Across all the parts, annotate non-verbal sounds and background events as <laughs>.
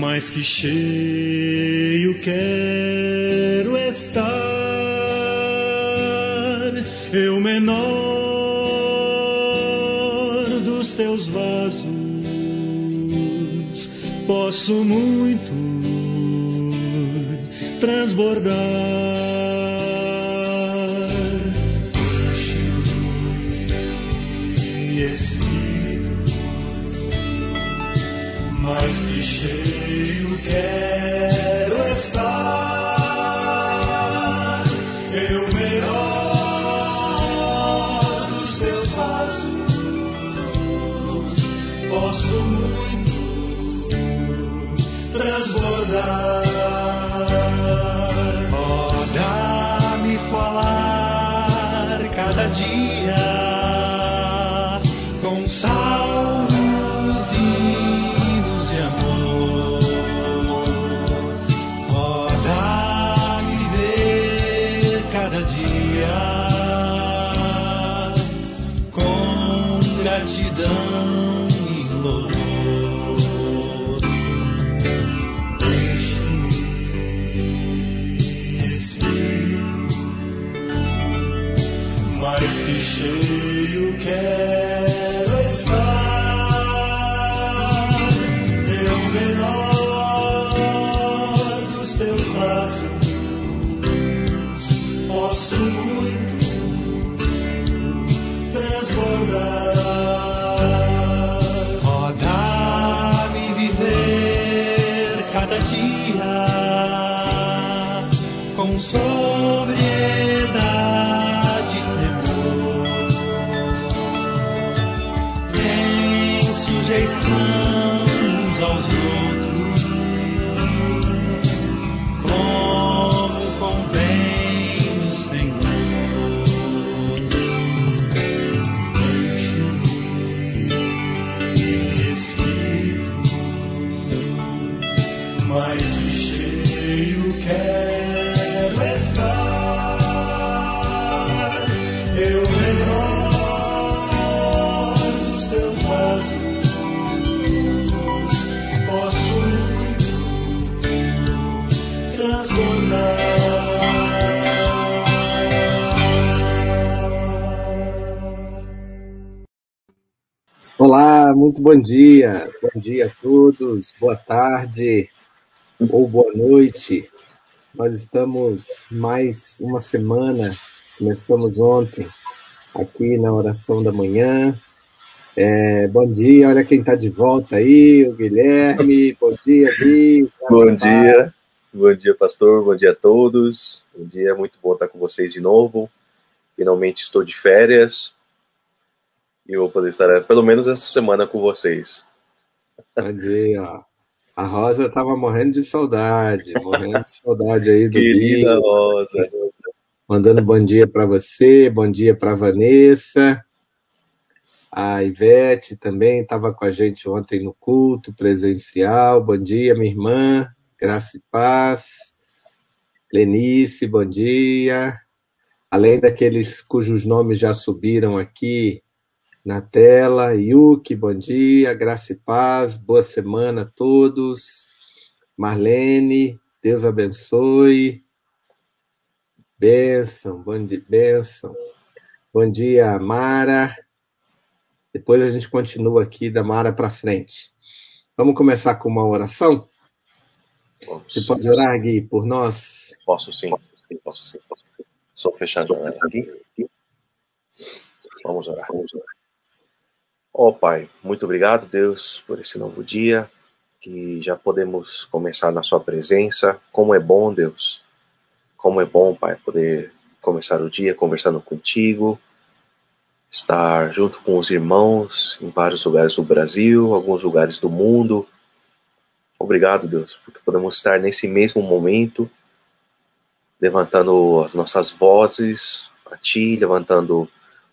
mais que cheio quero estar, eu menor dos teus vasos, posso muito transbordar. Gratidão com muito bom dia. Bom dia a todos, boa tarde ou boa noite. Nós estamos mais uma semana, começamos ontem aqui na oração da manhã. É, bom dia, olha quem está de volta aí, o Guilherme. Bom dia, Gui. Bom dia, bom dia, pastor, bom dia a todos. Bom dia, muito bom estar com vocês de novo. Finalmente estou de férias e vou poder estar pelo menos essa semana com vocês. Bom dia. ó. A Rosa estava morrendo de saudade, morrendo de saudade aí do. Querida Rosa, Mandando bom dia para você, bom dia para Vanessa. A Ivete também estava com a gente ontem no culto presencial. Bom dia, minha irmã. Graça e paz. Lenice, bom dia. Além daqueles cujos nomes já subiram aqui na tela. Yuki, bom dia. Graça e paz. Boa semana a todos. Marlene, Deus abençoe. Bênção, bom dia, bênção. Bom dia, Mara. Depois a gente continua aqui da Mara para frente. Vamos começar com uma oração? Você pode orar, Gui, por nós? Posso sim, posso sim, posso sim. Só fechando a janela aqui. Vamos orar, vamos orar. Ó Pai, muito obrigado, Deus, por esse novo dia, que já podemos começar na Sua presença. Como é bom, Deus, como é bom, Pai, poder começar o dia conversando contigo, estar junto com os irmãos em vários lugares do Brasil, alguns lugares do mundo. Obrigado, Deus, porque podemos estar nesse mesmo momento, levantando as nossas vozes a Ti, levantando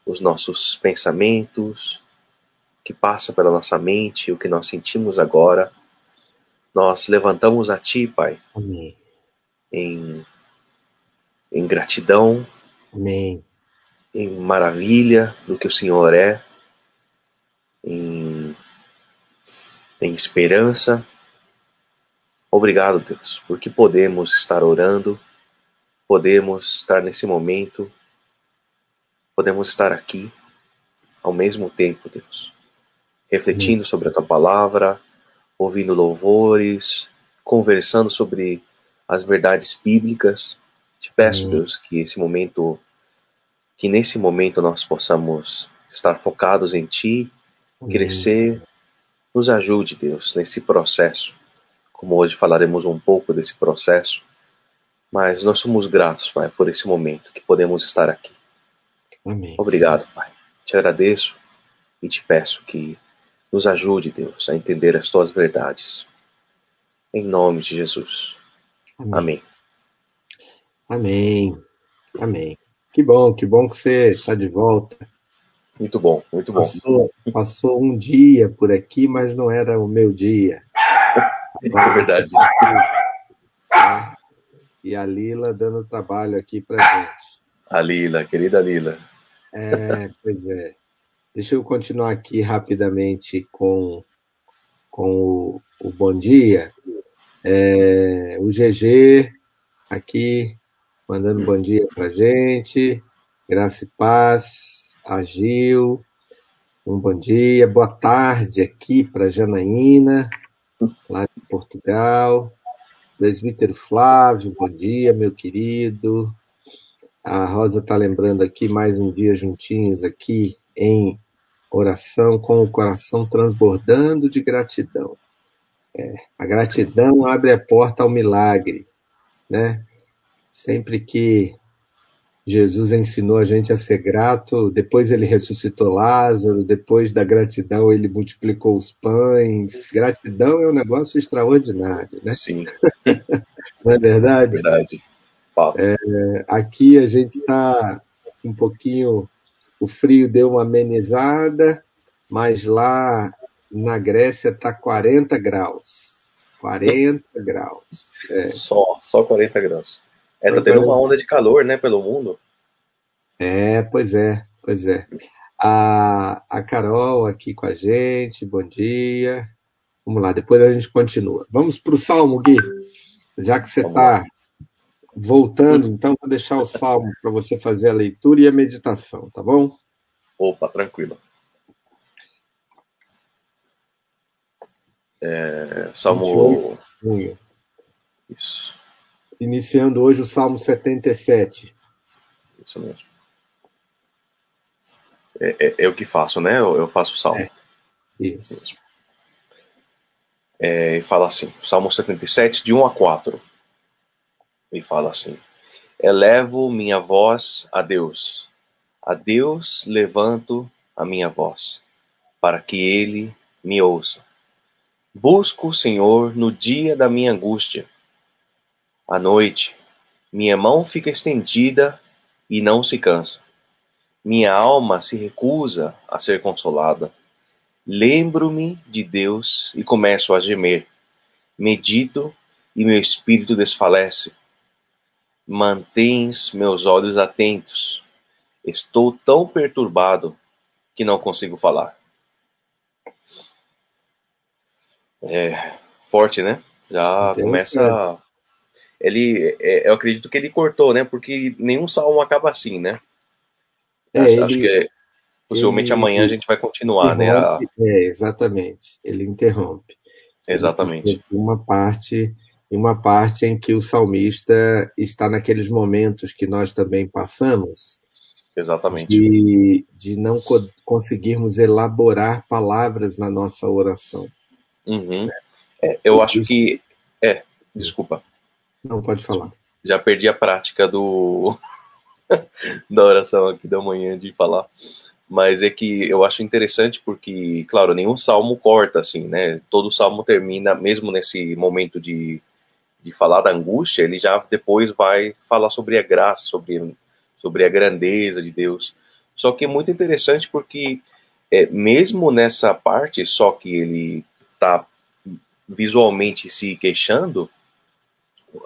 os nossos pensamentos, que passa pela nossa mente, o que nós sentimos agora. Nós levantamos a Ti, Pai, Amém. em, em gratidão, Amém. em maravilha do que o Senhor é, em, em esperança. Obrigado, Deus, porque podemos estar orando, podemos estar nesse momento, podemos estar aqui ao mesmo tempo, Deus, refletindo sobre a tua palavra, ouvindo louvores, conversando sobre as verdades bíblicas. Te peço, Amém. Deus, que esse momento, que nesse momento nós possamos estar focados em Ti, crescer. Nos ajude, Deus, nesse processo. Como hoje falaremos um pouco desse processo, mas nós somos gratos, Pai, por esse momento que podemos estar aqui. Amém. Obrigado, Pai. Te agradeço e te peço que nos ajude, Deus, a entender as tuas verdades. Em nome de Jesus. Amém. Amém. Amém. Que bom, que bom que você está de volta. Muito bom, muito bom. Passou, passou um dia por aqui, mas não era o meu dia. <laughs> É verdade. E a Lila dando trabalho aqui pra gente. A Lila, querida Lila. É, pois é. Deixa eu continuar aqui rapidamente com, com o, o bom dia. É, o GG aqui mandando bom dia pra gente. Graça e paz. A Gil, um bom dia. Boa tarde aqui para Janaína, lá em Portugal. Presbítero Flávio, bom dia, meu querido. A Rosa está lembrando aqui mais um dia juntinhos aqui em oração, com o coração transbordando de gratidão. É, a gratidão abre a porta ao milagre, né? Sempre que Jesus ensinou a gente a ser grato, depois ele ressuscitou Lázaro, depois da gratidão ele multiplicou os pães. Gratidão é um negócio extraordinário, né? Sim, <laughs> Não é verdade? verdade. Fato. Aqui a gente está um pouquinho, o frio deu uma amenizada, mas lá na Grécia está 40 graus. 40 graus. É, Só, só 40 graus. É, tá tendo 40. uma onda de calor, né, pelo mundo. É, pois é, pois é. A, a Carol aqui com a gente, bom dia. Vamos lá, depois a gente continua. Vamos para o Salmo, Gui. Já que você está voltando, então vou deixar o Salmo para você fazer a leitura e a meditação, tá bom? Opa, tranquilo. É, Salmo. 28. Junho. Isso, Iniciando hoje o Salmo 77. isso mesmo. É, é, é o que faço, né? Eu, eu faço o salmo. É. Isso. É, e fala assim, Salmo 77, de 1 a 4. E fala assim: Elevo minha voz a Deus. A Deus levanto a minha voz, para que ele me ouça. Busco o Senhor no dia da minha angústia. À noite, minha mão fica estendida e não se cansa. Minha alma se recusa a ser consolada. Lembro-me de Deus e começo a gemer. Medito e meu espírito desfalece. Mantens meus olhos atentos. Estou tão perturbado que não consigo falar. É forte, né? Já Interessante. começa. Ele, é, eu acredito que ele cortou, né? Porque nenhum salmo acaba assim, né? É, acho, ele- acho que é, possivelmente ele- amanhã a gente vai continuar, né? a- É, exatamente. Ele interrompe. exatamente. Tem Uma parte, uma parte em que o salmista está naqueles momentos que nós também passamos, Exatamente. de, de não co- conseguirmos elaborar palavras na nossa oração. Uhum. É, eu acho que. É, desculpa. Não pode falar. Já perdi a prática do <laughs> da oração aqui da manhã de falar. Mas é que eu acho interessante porque, claro, nenhum salmo corta assim, né? Todo salmo termina, mesmo nesse momento de, de falar da angústia, ele já depois vai falar sobre a graça, sobre, sobre a grandeza de Deus. Só que é muito interessante porque, é, mesmo nessa parte, só que ele está visualmente se queixando,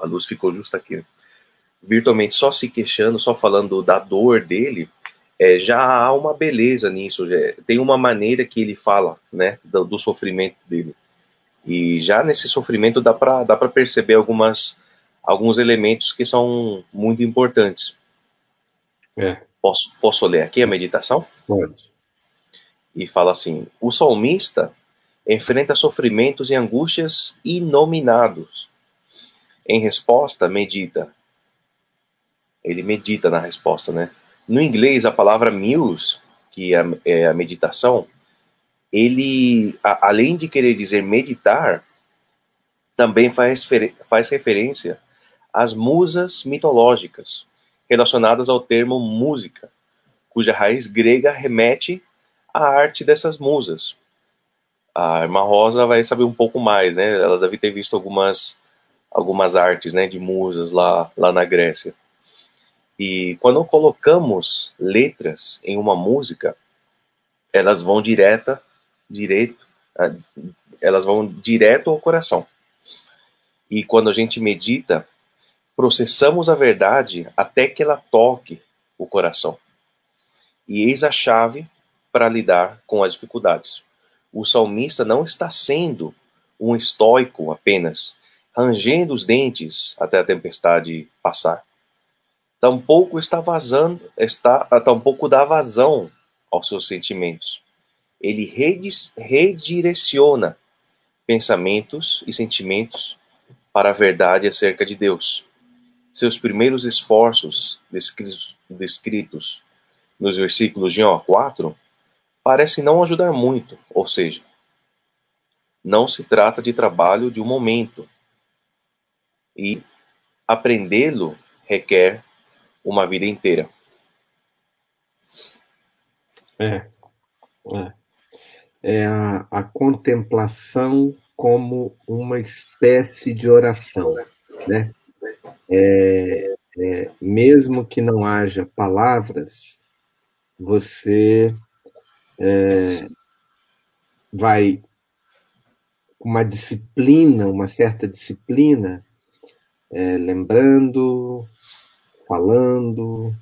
a luz ficou justa aqui, virtualmente só se queixando, só falando da dor dele, é, já há uma beleza nisso. já- tem uma maneira que ele fala, né, do, do sofrimento dele. E já nesse sofrimento dá para dá perceber algumas, alguns elementos que são muito importantes. É. Posso, posso ler aqui a meditação? Pode. E fala assim: O salmista enfrenta sofrimentos e angústias inominados. Em resposta, medita. Ele medita na resposta, né? No inglês, a palavra muse, que é, é a meditação, ele, a, além de querer dizer meditar, também faz, faz referência às musas mitológicas, relacionadas ao termo música, cuja raiz grega remete à arte dessas musas. A irmã Rosa vai saber um pouco mais, né? Ela deve ter visto algumas, algumas artes né, de musas lá, lá na Grécia. E quando colocamos letras em uma música, elas vão direta, direto, ah, elas vão direto ao coração. E quando a gente medita, processamos a verdade até que ela toque o coração. E eis a chave para lidar com as dificuldades. O salmista não está sendo um estoico apenas, rangendo os dentes até a tempestade passar tampouco está vazando, está, tampouco dá vazão aos seus sentimentos. Ele redireciona pensamentos e sentimentos para a verdade acerca de Deus. Seus primeiros esforços descritos, nos versículos de 1 a 4 parecem não ajudar muito, ou seja, não se trata de trabalho de um momento. E aprendê-lo requer uma vida inteira. É. É, é a, a contemplação como uma espécie de oração, né? É, é, mesmo que não haja palavras, você é, vai uma disciplina, uma certa disciplina, é, lembrando, falando,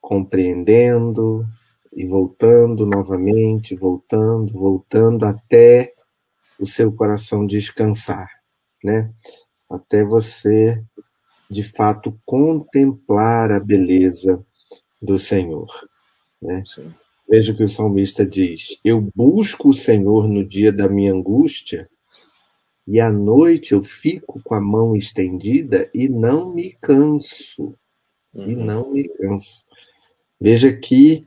compreendendo e voltando novamente, voltando, voltando até o seu coração descansar, né? Até você de fato contemplar a beleza do Senhor, né? Sim. Veja o que o salmista diz: Eu busco o Senhor no dia da minha angústia, e à noite eu fico com a mão estendida e não me canso uhum. e não me canso. Veja que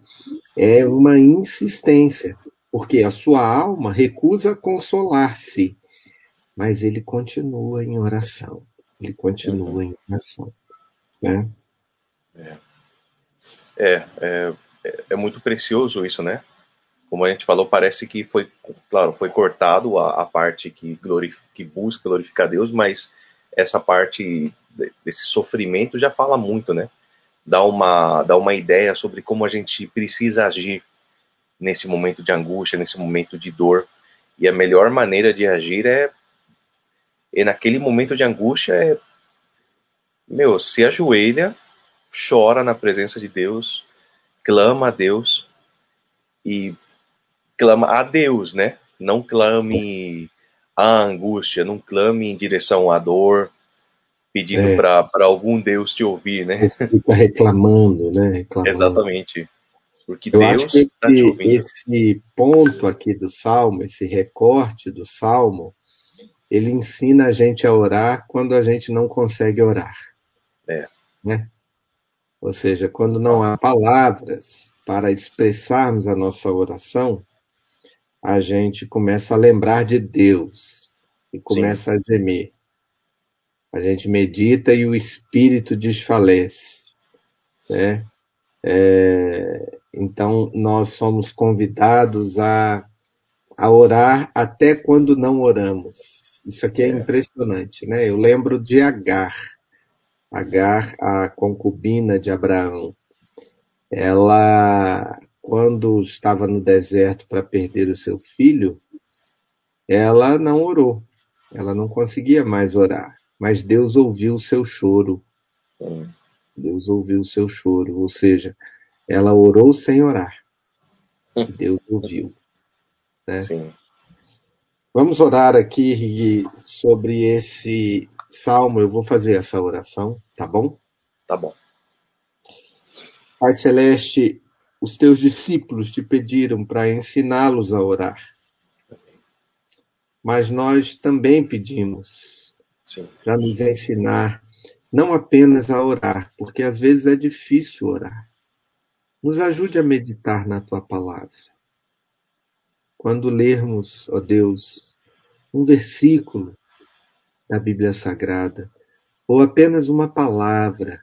é uma insistência, porque a sua alma recusa consolar-se, mas ele continua em oração. Ele continua em oração. Né? É. É, é, é, muito precioso isso, né? Como a gente falou, parece que foi, claro, foi cortado a, a parte que, que busca glorificar Deus, mas essa parte desse sofrimento já fala muito, né? Dá uma, dá uma ideia sobre como a gente precisa agir nesse momento de angústia, nesse momento de dor. E a melhor maneira de agir é, é naquele momento de angústia, é, meu, se ajoelha, chora na presença de Deus, clama a Deus e clama a Deus, né? Não clame a angústia, não clame em direção à dor, pedindo é. para algum Deus te ouvir, né? Você fica reclamando, né? <laughs> Reclamando. Exatamente. Porque Eu Deus acho que esse, tá esse ponto aqui do Salmo, esse recorte do Salmo, ele ensina a gente a orar quando a gente não consegue orar. É. Né? Ou seja, quando não há palavras para expressarmos a nossa oração, a gente começa a lembrar de Deus e começa Sim. a gemer. A gente medita e o espírito desfalece. Né? É, então, nós somos convidados a, a orar até quando não oramos. Isso aqui é, é impressionante. Né? Eu lembro de Agar. Agar, a concubina de Abraão. Ela, quando estava no deserto para perder o seu filho, ela não orou. Ela não conseguia mais orar mas Deus ouviu o seu choro. Deus ouviu o seu choro, ou seja, ela orou sem orar. <laughs> Deus ouviu. Né? Sim. Vamos orar aqui sobre esse salmo. Eu vou fazer essa oração, tá bom? Tá bom. Pai Celeste, os teus discípulos te pediram para ensiná-los a orar. Mas nós também pedimos. Para nos ensinar não apenas a orar, porque às vezes é difícil orar. Nos ajude a meditar na tua palavra. Quando lermos, ó Deus, um versículo da Bíblia Sagrada, ou apenas uma palavra,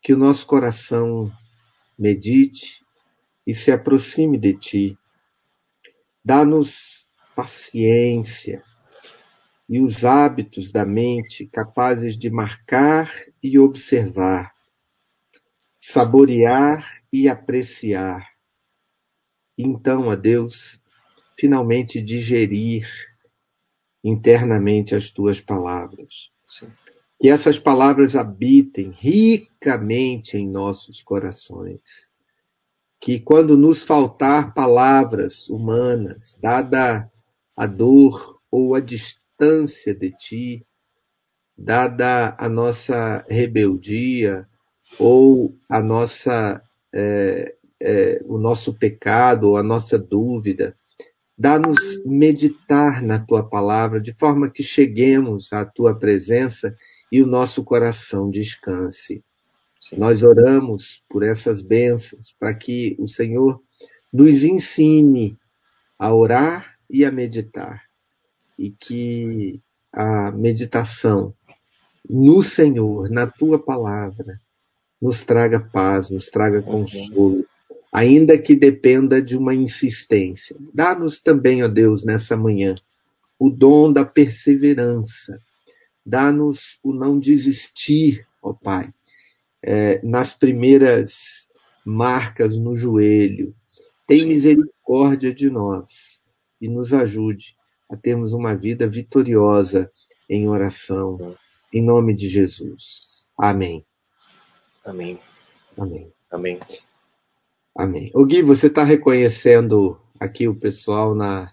que o nosso coração medite e se aproxime de ti. Dá-nos paciência e os hábitos da mente capazes de marcar e observar, saborear e apreciar. Então, a Deus, finalmente digerir internamente as tuas palavras. Sim. Que essas palavras habitem ricamente em nossos corações. Que quando nos faltar palavras humanas, dada a dor ou a distância de ti, dada a nossa rebeldia ou a nossa, é, é, o nosso pecado ou a nossa dúvida, dá-nos meditar na tua palavra de forma que cheguemos à tua presença e o nosso coração descanse. Sim. Nós oramos por essas bênçãos para que o Senhor nos ensine a orar e a meditar e que a meditação no Senhor, na tua palavra, nos traga paz, nos traga consolo, ainda que dependa de uma insistência. Dá-nos também, ó Deus, nessa manhã, o dom da perseverança. Dá-nos o não desistir, ó Pai, é, nas primeiras marcas no joelho. Tem misericórdia de nós e nos ajude a termos uma vida vitoriosa em oração, em nome de Jesus. Amém. Amém. Amém. Amém. Amém. O Gui, você está reconhecendo aqui o pessoal na,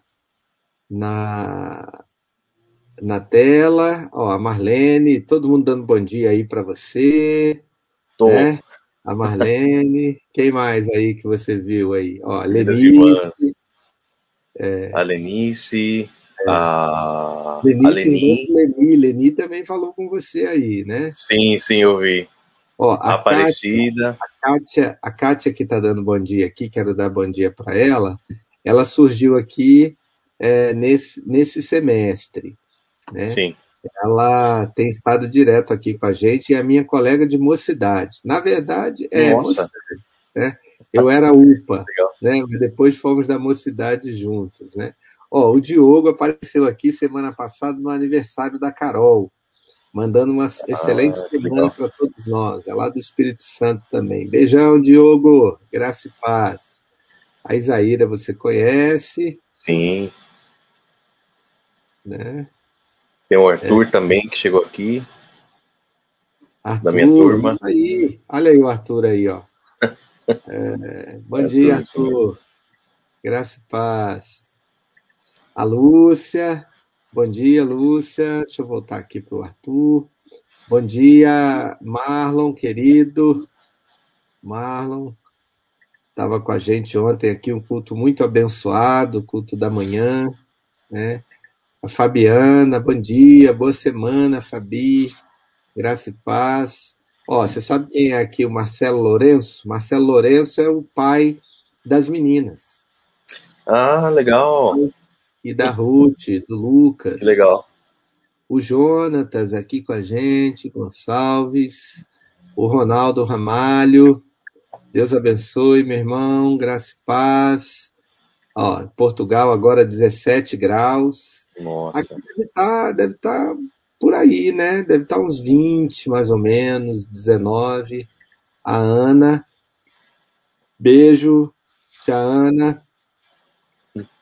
na, na tela. Ó, a Marlene, todo mundo dando bom dia aí para você. Tô. Né? A Marlene. <laughs> Quem mais aí que você viu aí? Ó, a Lenice. irmãs. A Lenice, a, a Leni. irmã do Leni. Leni também falou com você aí, né? Sim, sim, eu vi. Ó, A a Kátia, Aparecida. Kátia, a Kátia que está dando bom dia aqui, quero dar bom dia para ela. Ela surgiu aqui é, nesse, nesse semestre, né? Sim. Ela tem estado direto aqui com a gente e é a minha colega de mocidade. Na verdade, é Nossa, mocidade. Eu era UPA, legal. né? Depois fomos da mocidade juntos, né? Ó, o Diogo apareceu aqui semana passada no aniversário da Carol, mandando uma excelente Ah, que semana legal. para todos nós. É lá do Espírito Santo também. Beijão, Diogo. Graça e paz. A Isaíra você conhece, Sim. né? Tem o Arthur também que chegou aqui. Arthur, Da minha turma. aí. Olha aí o Arthur aí, ó. <laughs> É, bom Arthur, dia, mesmo. Arthur. Graça e paz. A Lúcia. Bom dia, Lúcia. Deixa eu voltar aqui para o Arthur. Bom dia, Marlon, querido. Marlon estava com a gente ontem aqui, um culto muito abençoado, culto da manhã, né? A Fabiana, bom dia, boa semana, Fabi. Graça e paz. Ó, você sabe quem é aqui o Marcelo Lourenço? Marcelo Lourenço é o pai das meninas. Ah, legal. E da Ruth, do Lucas. Que legal. O Jonatas aqui com a gente, Gonçalves. O Ronaldo Ramalho. Deus abençoe, meu irmão. Graça e paz. Ó, Portugal agora 17 graus. Nossa. Aqui deve estar deve tá por aí, né? Deve estar uns 20, mais ou menos, 19. A Ana. Beijo, tia Ana.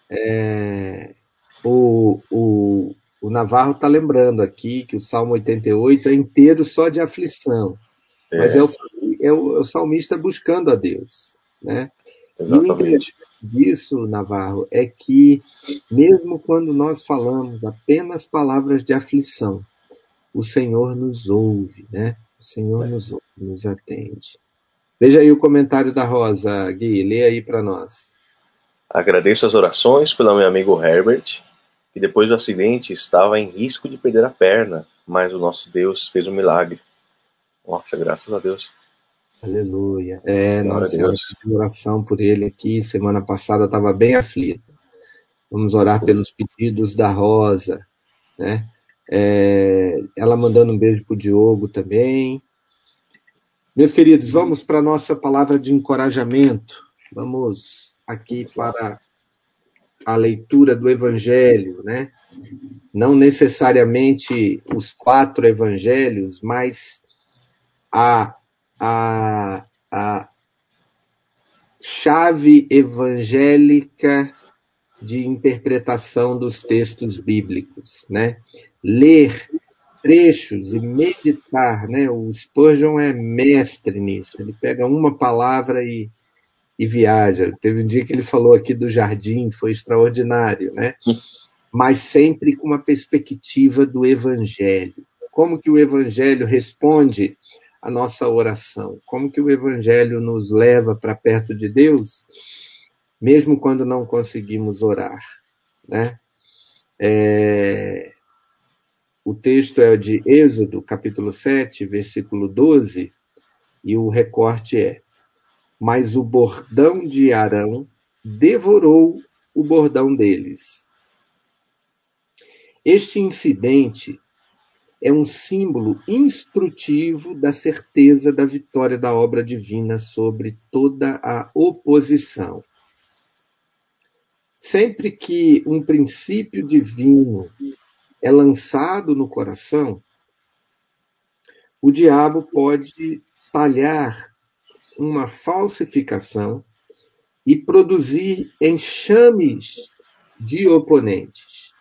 É, o, o, o Navarro está lembrando aqui que o Salmo 88 é inteiro só de aflição, mas é É, o, é o, é o salmista buscando a Deus, né? E o exatamente. disso, Navarro, é que, mesmo quando nós falamos apenas palavras de aflição, o Senhor nos ouve, né? O Senhor nos ouve, nos atende. Veja aí o comentário da Rosa, Gui, lê aí para nós. Agradeço as orações pelo meu amigo Herbert, que depois do acidente estava em risco de perder a perna, mas o nosso Deus fez um milagre. Nossa, graças a Deus. Aleluia. É, nós fizemos oração por ele aqui. Semana passada estava bem aflito. Vamos orar pelos pedidos da Rosa, né? É, ela mandando um beijo pro Diogo também. Meus queridos, vamos para a nossa palavra de encorajamento. Vamos aqui para a leitura do Evangelho, né? Não necessariamente os quatro evangelhos, mas a, a, a chave evangélica de interpretação dos textos bíblicos, né? Ler trechos e meditar, né? O Spurgeon é mestre nisso. Ele pega uma palavra e, e viaja. Teve um dia que ele falou aqui do jardim, foi extraordinário, né? <laughs> Mas sempre com uma perspectiva do evangelho. Como que o evangelho responde a nossa oração? Como que o evangelho nos leva para perto de Deus, mesmo quando não conseguimos orar, né? É, O texto é de Êxodo, capítulo 7, versículo 12, e o recorte é: Mas o bordão de Arão devorou o bordão deles. Este incidente é um símbolo instrutivo da certeza da vitória da obra divina sobre toda a oposição. Sempre que um princípio divino é lançado no coração, o diabo pode talhar uma falsificação e produzir enxames de oponentes.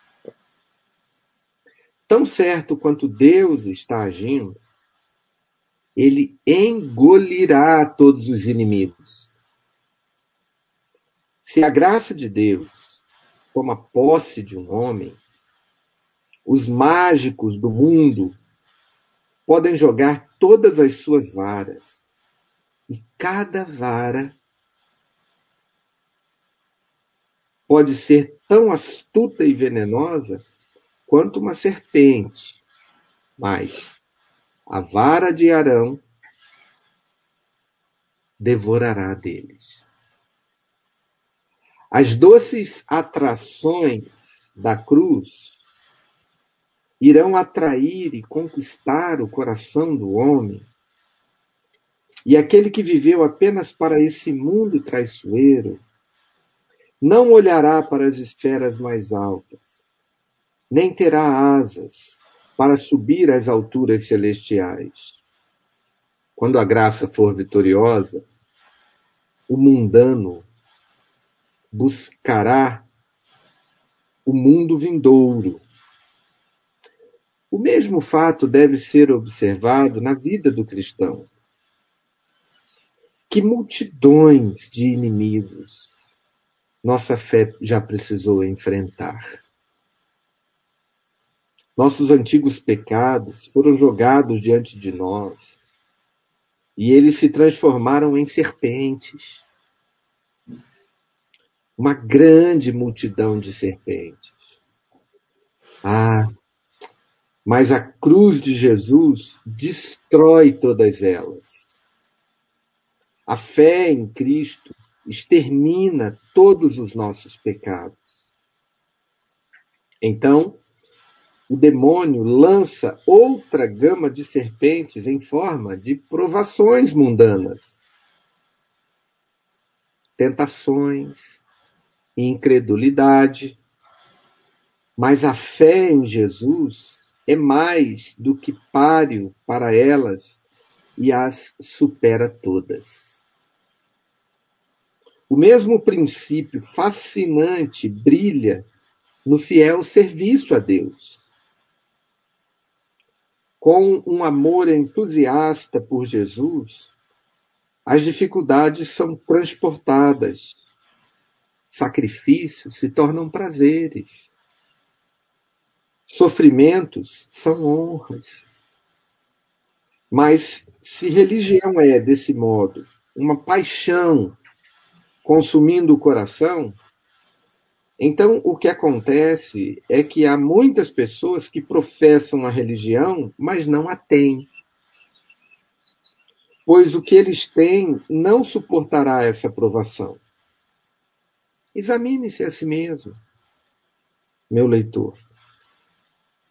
Tão certo quanto Deus está agindo, ele engolirá todos os inimigos. Se a graça de Deus toma posse de um homem, os mágicos do mundo podem jogar todas as suas varas, e cada vara pode ser tão astuta e venenosa quanto uma serpente, mas a vara de Arão devorará deles. As doces atrações da cruz irão atrair e conquistar o coração do homem, e aquele que viveu apenas para esse mundo traiçoeiro não olhará para as esferas mais altas, nem terá asas para subir às alturas celestiais. Quando a graça for vitoriosa, o mundano buscará o mundo vindouro. O mesmo fato deve ser observado na vida do cristão. Que multidões de inimigos nossa fé já precisou enfrentar. Nossos antigos pecados foram jogados diante de nós e eles se transformaram em serpentes. Uma grande multidão de serpentes. Ah, mas a cruz de Jesus destrói todas elas. A fé em Cristo extermina todos os nossos pecados. Então, o demônio lança outra gama de serpentes em forma de provações mundanas, tentações, incredulidade. Mas a fé em Jesus é mais do que páreo para elas e as supera todas. O mesmo princípio fascinante brilha no fiel serviço a Deus. Com um amor entusiasta por Jesus, as dificuldades são transportadas sacrifícios se tornam prazeres. Sofrimentos são honras. Mas se religião é, desse modo, uma paixão consumindo o coração, então o que acontece é que há muitas pessoas que professam a religião, mas não a têm. Pois o que eles têm não suportará essa provação. Examine-se a si mesmo, meu leitor.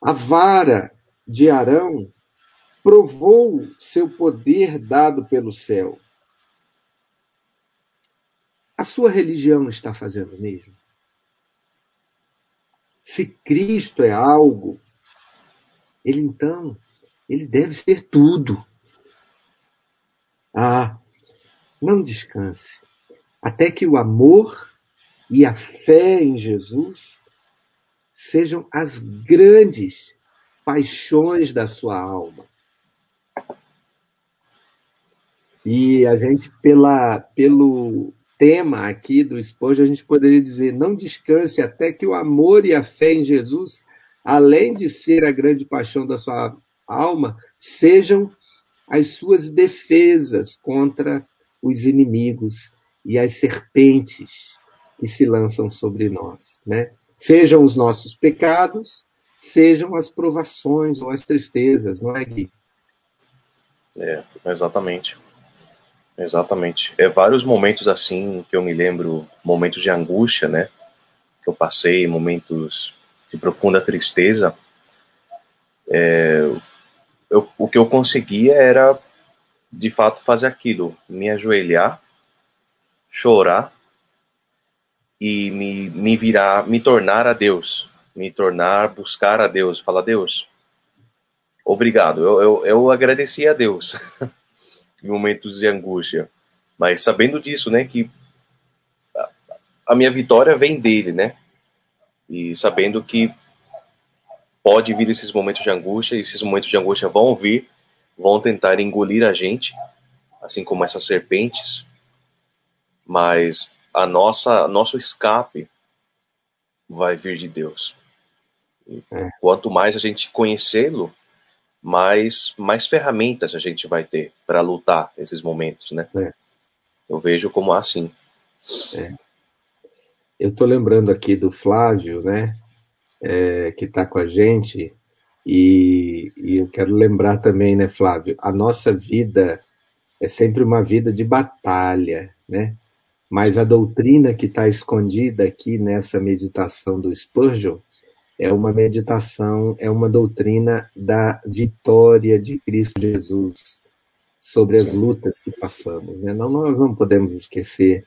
A vara de Arão provou seu poder dado pelo céu. A sua religião está fazendo mesmo? Se Cristo é algo, ele então, ele deve ser tudo. Ah, não descanse, até que o amor e a fé em Jesus sejam as grandes paixões da sua alma. E a gente, pela, pelo tema aqui do esposo, a gente poderia dizer: não descanse até que o amor e a fé em Jesus, além de ser a grande paixão da sua alma, sejam as suas defesas contra os inimigos e as serpentes que se lançam sobre nós, né? Sejam os nossos pecados, sejam as provações ou as tristezas, não é, Gui? É, exatamente. Exatamente. É vários momentos assim que eu me lembro, momentos de angústia, né? Que eu passei, momentos de profunda tristeza. É, eu, o que eu conseguia era, de fato, fazer aquilo: me ajoelhar, chorar e me, me virar, me tornar a Deus, me tornar, buscar a Deus, falar: Deus, obrigado. Eu, eu, eu agradeci a Deus <laughs> em momentos de angústia, mas sabendo disso, né, que a, minha vitória vem dele, né, e sabendo que pode vir esses momentos de angústia, e esses momentos de angústia vão vir, vão tentar engolir a gente, assim como essas serpentes, mas a nossa nosso escape vai vir de Deus. É. Quanto mais a gente conhecê-lo, mais mais ferramentas a gente vai ter para lutar esses momentos, né? É. Eu vejo como assim. É. Eu estou lembrando aqui do Flávio, né? É, que está com a gente e, e eu quero lembrar também, né, Flávio? A nossa vida é sempre uma vida de batalha, né? Mas a doutrina que está escondida aqui nessa meditação do Spurgeon é uma meditação, é uma doutrina da vitória de Cristo Jesus sobre as lutas que passamos. Né? Não, nós não podemos esquecer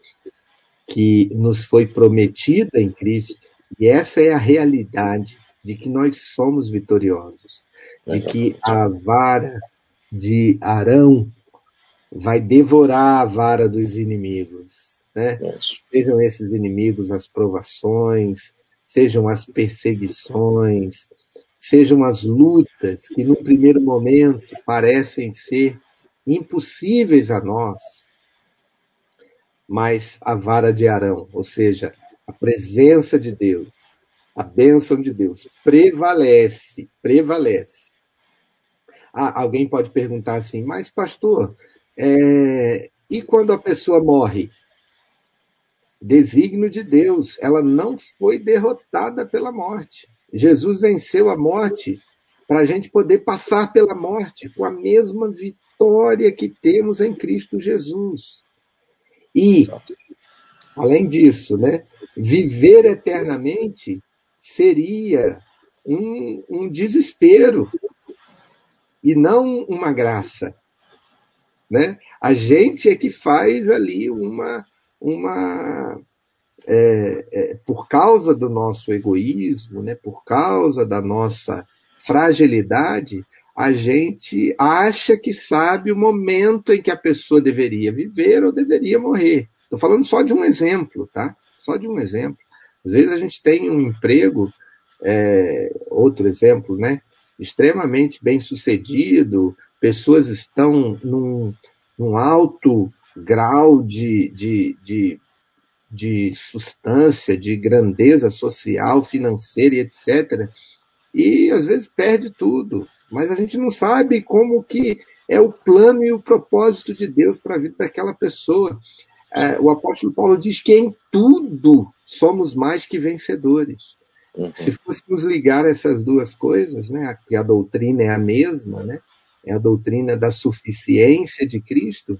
que nos foi prometida em Cristo, e essa é a realidade de que nós somos vitoriosos, de que a vara de Arão vai devorar a vara dos inimigos né? Sejam esses inimigos as provações, sejam as perseguições, sejam as lutas que no primeiro momento parecem ser impossíveis a nós, mas a vara de Arão, ou seja, a presença de Deus, a bênção de Deus prevalece, prevalece. Ah, alguém pode perguntar assim, mas pastor, é... e quando a pessoa morre? Desígnio de Deus. Ela não foi derrotada pela morte. Jesus venceu a morte para a gente poder passar pela morte com a mesma vitória que temos em Cristo Jesus. E, além disso, né, viver eternamente seria um, um desespero e não uma graça. Né? A gente é que faz ali uma, uma é, é, por causa do nosso egoísmo, né, por causa da nossa fragilidade, a gente acha que sabe o momento em que a pessoa deveria viver ou deveria morrer. Estou falando só de um exemplo, tá? Só de um exemplo. Às vezes a gente tem um emprego, é, outro exemplo, né? Extremamente bem sucedido, pessoas estão num, num alto grau de, de, de de substância, de grandeza social, financeira e etc. E às vezes perde tudo, mas a gente não sabe como que é o plano e o propósito de Deus para a vida daquela pessoa. É, o apóstolo Paulo diz que em tudo somos mais que vencedores. Uhum. Se fôssemos ligar essas duas coisas, né, que a doutrina é a mesma, né, é a doutrina da suficiência de Cristo,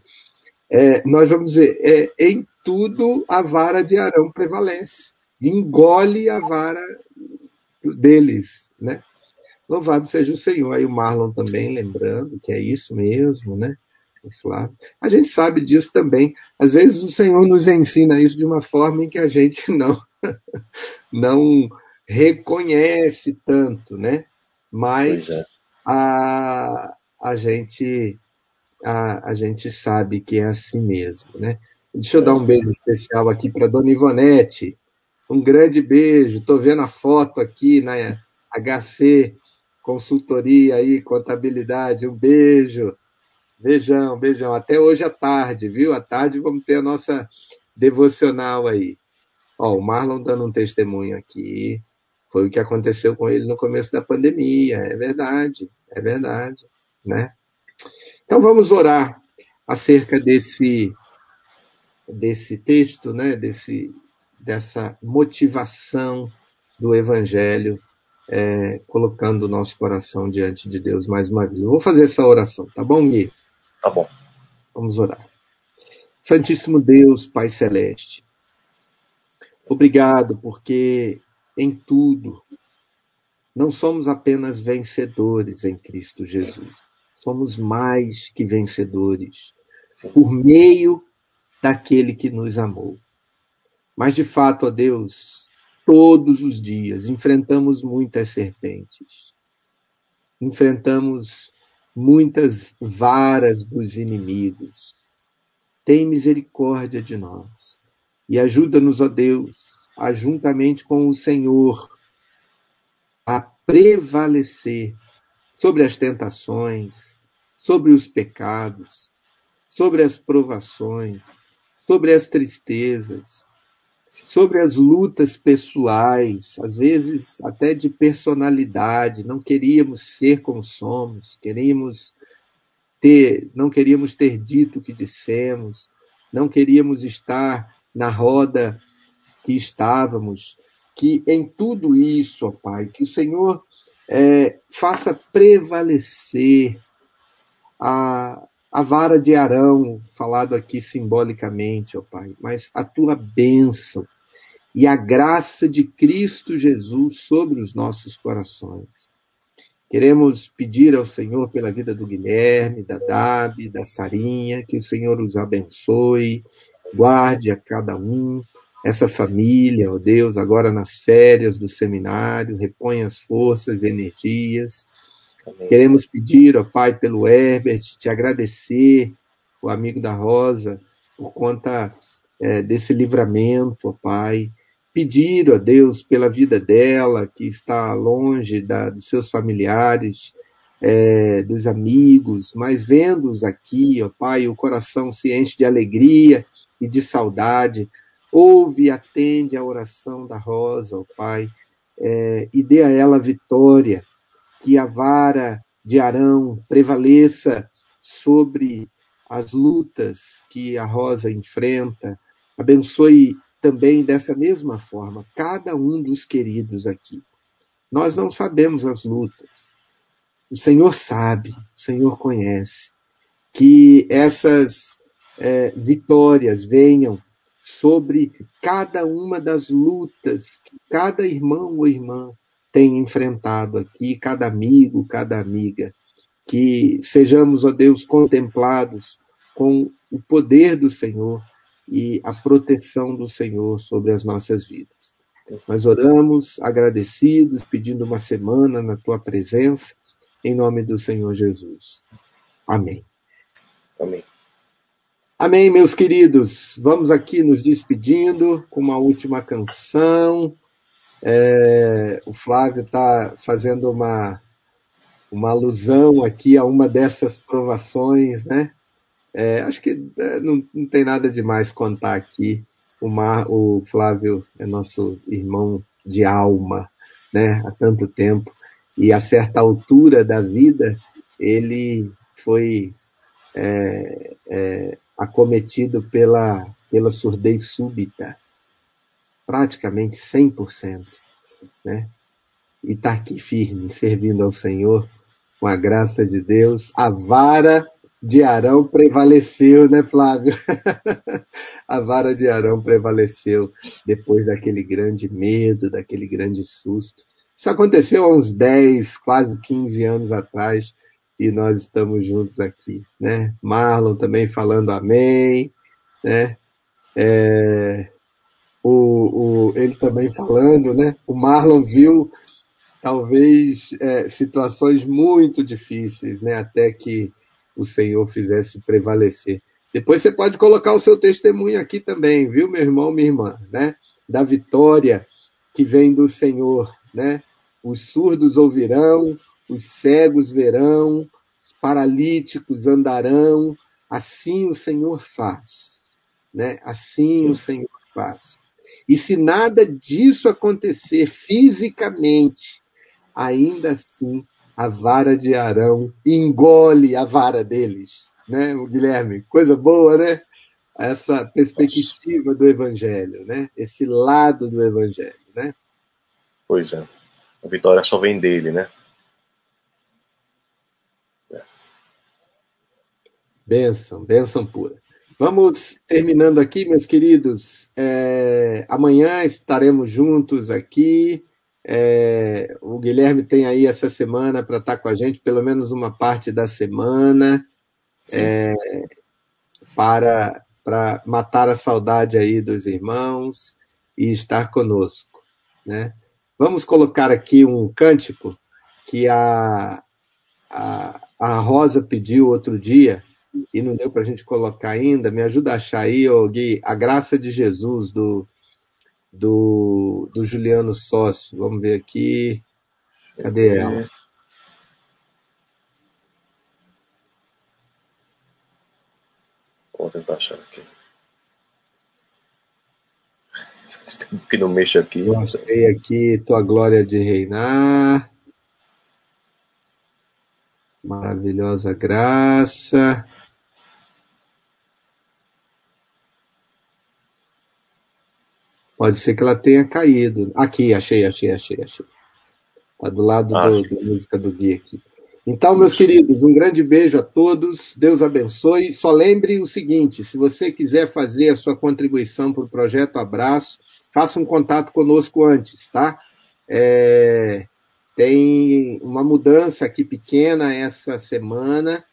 é, nós vamos dizer, é, em tudo a vara de Arão prevalece, engole a vara deles, né? Louvado seja o Senhor. Aí o Marlon também lembrando que é isso mesmo, né? O Flávio. A gente sabe disso também. Às vezes o Senhor nos ensina isso de uma forma em que a gente <laughs> não não reconhece tanto, né? Mas é. a, a gente a, a gente sabe que é assim mesmo, né? Deixa eu dar um beijo especial aqui para Dona Ivonete. Um grande beijo. Estou vendo a foto aqui na HC Consultoria aí, contabilidade. Um beijo. Beijão, beijão. Até hoje à tarde, viu? À tarde vamos ter a nossa devocional aí. Ó, o Marlon dando um testemunho aqui. Foi o que aconteceu com ele no começo da pandemia. É verdade, é verdade, né? Então vamos orar acerca desse desse texto, né? Desse dessa motivação do Evangelho, é, colocando o nosso coração diante de Deus mais uma vez. Eu vou fazer essa oração, tá bom, Gui? Tá bom. Vamos orar. Santíssimo Deus, Pai Celeste, obrigado porque em tudo não somos apenas vencedores em Cristo Jesus, somos mais que vencedores por meio daquele que nos amou. Mas de fato, ó Deus, todos os dias enfrentamos muitas serpentes, enfrentamos muitas varas dos inimigos. Tem misericórdia de nós e ajuda-nos, ó Deus, a juntamente com o Senhor a prevalecer sobre as tentações, sobre os pecados, sobre as provações, sobre as tristezas, sobre as lutas pessoais, às vezes até de personalidade, não queríamos ser como somos, queríamos ter, não queríamos ter dito o que dissemos, não queríamos estar na roda que estávamos, que em tudo isso, ó Pai, que o Senhor é, faça prevalecer a, a vara de Arão, falado aqui simbolicamente, ó Pai, mas a tua bênção e a graça de Cristo Jesus sobre os nossos corações. Queremos pedir ao Senhor pela vida do Guilherme, da Dabi, da Sarinha, que o Senhor os abençoe, guarde a cada um, essa família, ó Deus, agora nas férias do seminário, reponha as forças e energias, Queremos pedir, ó Pai, pelo Herbert, te agradecer, o amigo da Rosa, por conta é, desse livramento, ó Pai. Pedir, ó Deus, pela vida dela, que está longe da, dos seus familiares, é, dos amigos, mas vendo-os aqui, ó Pai, o coração se enche de alegria e de saudade. Ouve e atende a oração da Rosa, ó Pai, é, e dê a ela vitória que a vara de Arão prevaleça sobre as lutas que a Rosa enfrenta. Abençoe também dessa mesma forma cada um dos queridos aqui. Nós não sabemos as lutas. O Senhor sabe, o Senhor conhece. Que essas é, vitórias venham sobre cada uma das lutas que cada irmão ou irmã tem enfrentado aqui, cada amigo, cada amiga. Que sejamos, ó Deus, contemplados com o poder do Senhor e a proteção do Senhor sobre as nossas vidas. Nós oramos agradecidos, pedindo uma semana na tua presença, em nome do Senhor Jesus. Amém. Amém. Amém, meus queridos. Vamos aqui nos despedindo com uma última canção. É, o Flávio está fazendo uma, uma alusão aqui a uma dessas provações, né? É, acho que é, não, não, tem nada de mais contar aqui O, Mar, o Flávio é nosso irmão de alma, né? Há tanto tempo. E a certa altura da vida, ele foi é, é, acometido pela, pela surdez súbita, praticamente 100%, né? E está aqui firme, servindo ao Senhor, com a graça de Deus. A vara de Arão prevaleceu, né, Flávio? <laughs> a vara de Arão prevaleceu depois daquele grande medo, daquele grande susto. Isso aconteceu há uns 10, quase 15 anos atrás, e nós estamos juntos aqui, né? Marlon também falando amém, né? É, o, o, ele também falando, né? O Marlon viu talvez é, situações muito difíceis, né? Até que o Senhor fizesse prevalecer. Depois você pode colocar o seu testemunho aqui também, viu, meu irmão, minha irmã, né? Da vitória que vem do Senhor, né? Os surdos ouvirão, os cegos verão, os paralíticos andarão, assim o Senhor faz, né? Assim Sim. o Senhor faz. E se nada disso acontecer fisicamente, ainda assim a vara de Arão engole a vara deles, né, Guilherme? Coisa boa, né? Essa perspectiva do Evangelho, né? Esse lado do Evangelho, né? Pois é. A vitória só vem dele, né? Bênção, bênção pura. Vamos terminando aqui, meus queridos. É, amanhã estaremos juntos aqui é, o Guilherme tem aí essa semana para estar tá com a gente, pelo menos uma parte da semana, é, para, para matar a saudade aí dos irmãos e estar conosco. Né? Vamos colocar aqui um cântico que a, a, a Rosa pediu outro dia e não deu para a gente colocar ainda. Me ajuda a achar aí, oh, Gui, a graça de Jesus do do, do Juliano Sócio. Vamos ver aqui. Cadê ela? Vou tentar achar aqui. Faz <laughs> tempo que não mexo aqui. Mostrei aqui tua glória de reinar. Maravilhosa graça. Pode ser que ela tenha caído. Aqui, achei, achei, achei, achei. Está do lado do, da música do Gui aqui. Então, meus queridos, um grande beijo a todos. Deus abençoe. Só lembre o seguinte: se você quiser fazer a sua contribuição para o projeto Abraço, faça um contato conosco antes, tá? É, tem uma mudança aqui pequena essa semana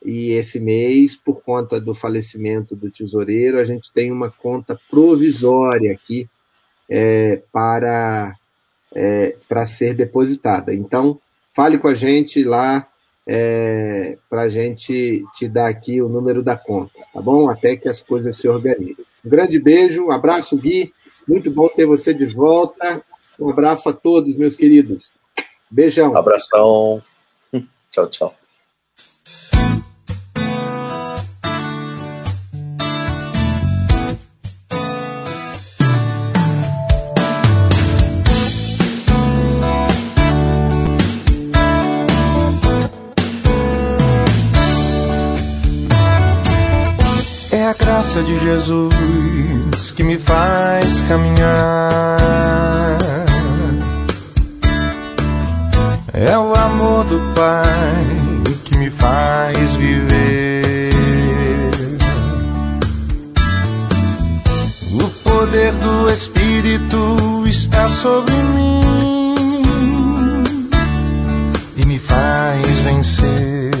e esse mês, por conta do falecimento do tesoureiro, a gente tem uma conta provisória aqui é, para, é, para ser depositada. Então, fale com a gente lá é, para a gente te dar aqui o número da conta, tá bom? Até que as coisas se organizem. Um grande beijo, um abraço, Gui. Muito bom ter você de volta. Um abraço a todos, meus queridos. Beijão. abração. <laughs> Tchau, tchau. Jesus que me faz caminhar. É o amor do Pai que me faz viver. O poder do Espírito está sobre mim e me faz vencer.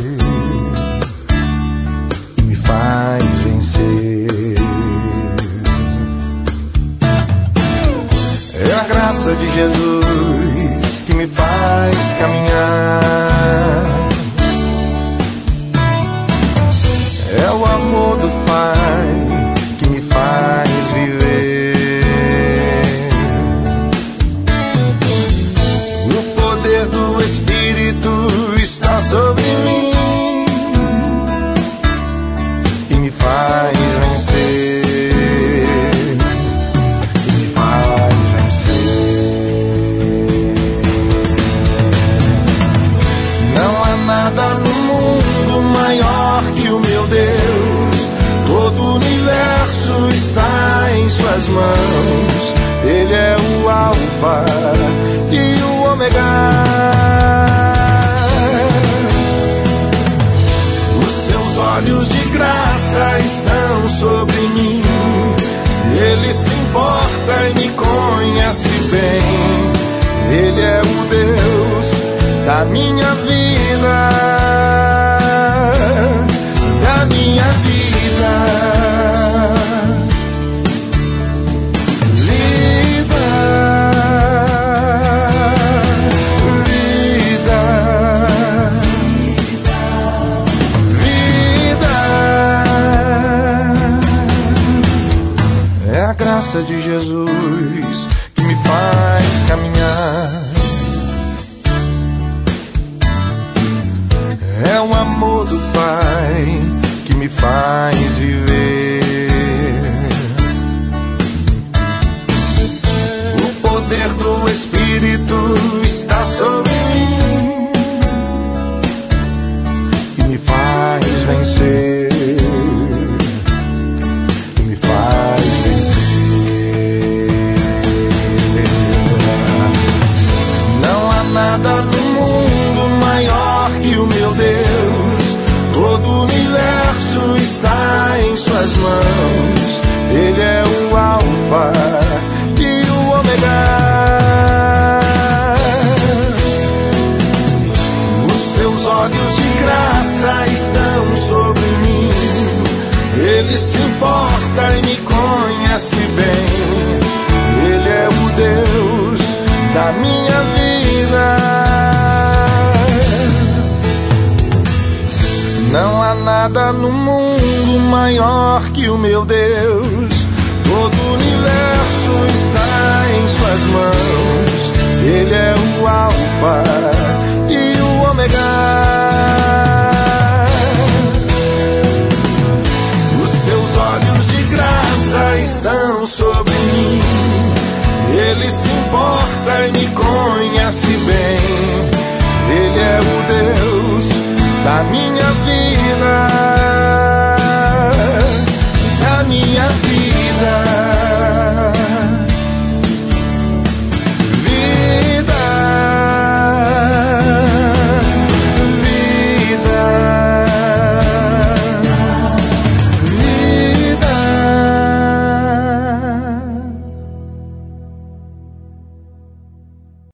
De Jesus que me faz caminhar. Da minha maior que o meu Deus. Todo o universo está em Suas mãos. Ele é o Alfa e o Ômega. Os seus olhos de graça estão sobre mim. Ele se importa e me conhece bem. Ele é o Deus da minha